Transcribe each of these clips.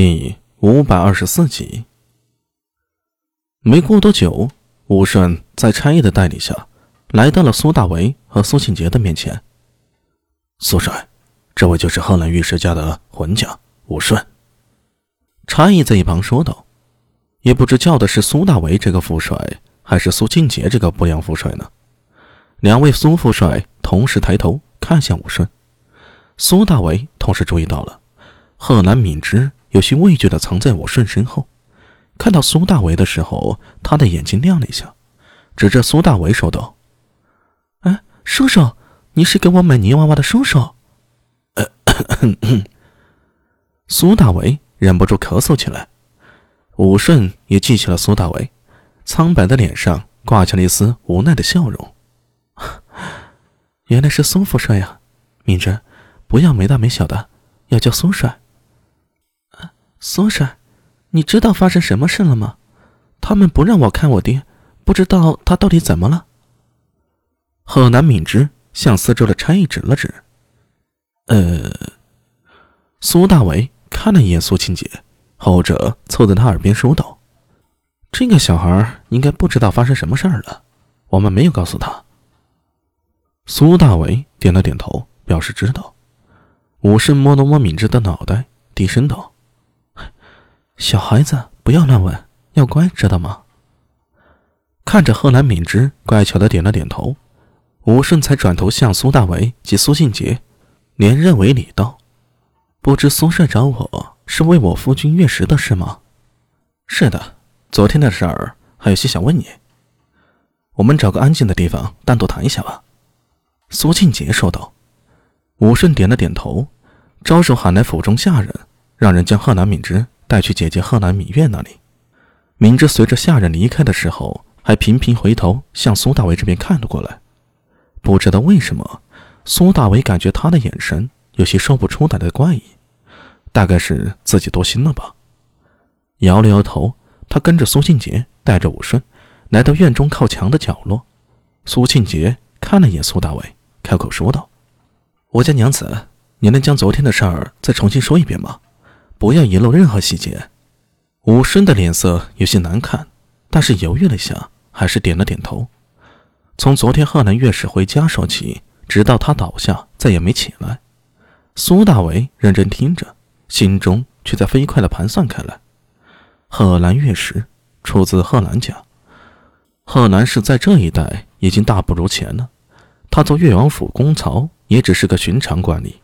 第五百二十四集。没过多久，武顺在差役的带领下，来到了苏大为和苏庆杰的面前。苏帅，这位就是贺兰御史家的魂家武顺。差役在一旁说道：“也不知叫的是苏大为这个副帅，还是苏庆杰这个不良副帅呢？”两位苏副帅同时抬头看向武顺，苏大为同时注意到了贺兰敏之。有些畏惧的藏在我顺身后，看到苏大为的时候，他的眼睛亮了一下，指着苏大为说道：“哎，叔叔，你是给我买泥娃娃的叔叔。” 苏大为忍不住咳嗽起来，武顺也记起了苏大为，苍白的脸上挂起了一丝无奈的笑容。原来是苏副帅呀，敏之，不要没大没小的，要叫苏帅。苏珊，你知道发生什么事了吗？他们不让我看我爹，不知道他到底怎么了。贺南敏之向四周的差役指了指。呃，苏大为看了一眼苏清姐，后者凑在他耳边说道：“这个小孩应该不知道发生什么事儿了，我们没有告诉他。”苏大为点了点头，表示知道。武士摸了摸敏之的脑袋，低声道。小孩子不要乱问，要乖，知道吗？看着贺兰敏之乖巧的点了点头，武顺才转头向苏大为及苏庆杰连任为礼道：“不知苏帅找我是为我夫君月食的事吗？”“是的，昨天的事儿还有些想问你。我们找个安静的地方单独谈一下吧。”苏庆杰说道。武顺点了点头，招手喊来府中下人，让人将贺兰敏之。带去姐姐贺兰敏月那里。明知随着下人离开的时候，还频频回头向苏大为这边看了过来。不知道为什么，苏大为感觉他的眼神有些说不出来的怪异，大概是自己多心了吧。摇了摇头，他跟着苏庆杰带着武顺来到院中靠墙的角落。苏庆杰看了一眼苏大为，开口说道：“我家娘子，你能将昨天的事儿再重新说一遍吗？”不要遗漏任何细节。武顺的脸色有些难看，但是犹豫了一下，还是点了点头。从昨天贺兰月使回家说起，直到他倒下再也没起来。苏大为认真听着，心中却在飞快的盘算开来。贺兰月使出自贺兰家，贺兰氏在这一代已经大不如前了。他做越王府公曹也只是个寻常官吏，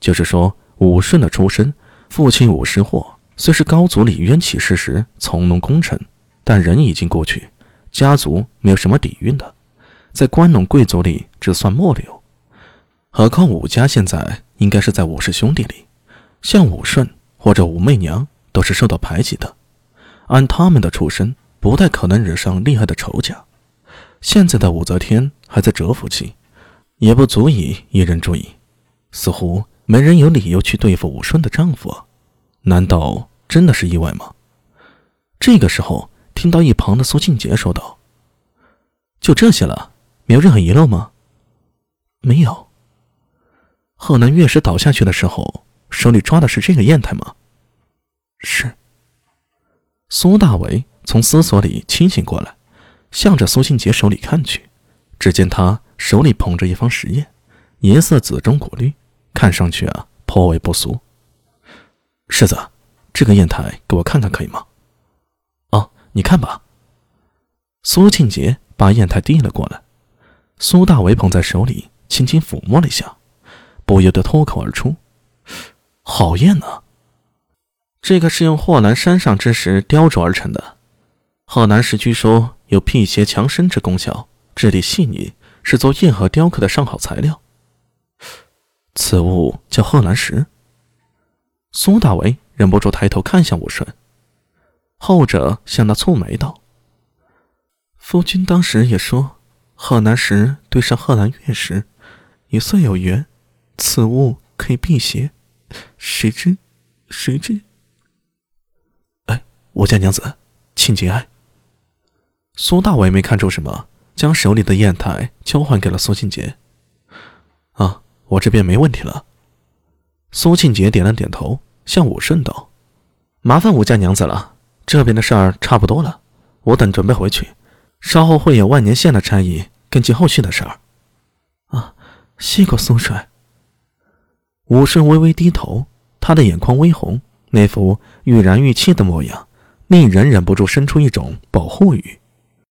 就是说武顺的出身。父亲武士霍虽是高祖李渊起事时从农功臣，但人已经过去，家族没有什么底蕴的，在关陇贵族里只算末流。何况武家现在应该是在武氏兄弟里，像武顺或者武媚娘都是受到排挤的，按他们的出身，不太可能惹上厉害的仇家。现在的武则天还在蛰伏期，也不足以引人注意，似乎。没人有理由去对付武顺的丈夫，难道真的是意外吗？这个时候，听到一旁的苏庆杰说道：“就这些了，没有任何遗漏吗？”“没有。”贺南月石倒下去的时候，手里抓的是这个砚台吗？“是。”苏大为从思索里清醒过来，向着苏庆杰手里看去，只见他手里捧着一方石砚，颜色紫中果绿。看上去啊，颇为不俗。世子，这个砚台给我看看可以吗？哦，你看吧。苏庆杰把砚台递了过来，苏大为捧在手里，轻轻抚摸了一下，不由得脱口而出：“好砚呢！这个是用霍兰山上之石雕琢而成的。贺兰石据说有辟邪强身之功效，质地细腻，是做砚和雕刻的上好材料。”此物叫贺兰石。苏大为忍不住抬头看向武顺，后者向他蹙眉道：“夫君当时也说，贺兰石对上贺兰月时，也算有缘，此物可以辟邪。谁知，谁知？哎，我家娘子，请节哀。”苏大为没看出什么，将手里的砚台交还给了苏庆杰。我这边没问题了。苏庆杰点了点头，向武顺道：“麻烦武家娘子了，这边的事儿差不多了，我等准备回去，稍后会有万年县的差役跟进后续的事儿。啊，谢过苏帅。武顺微微低头，他的眼眶微红，那副欲燃欲泣的模样，令人忍不住生出一种保护欲。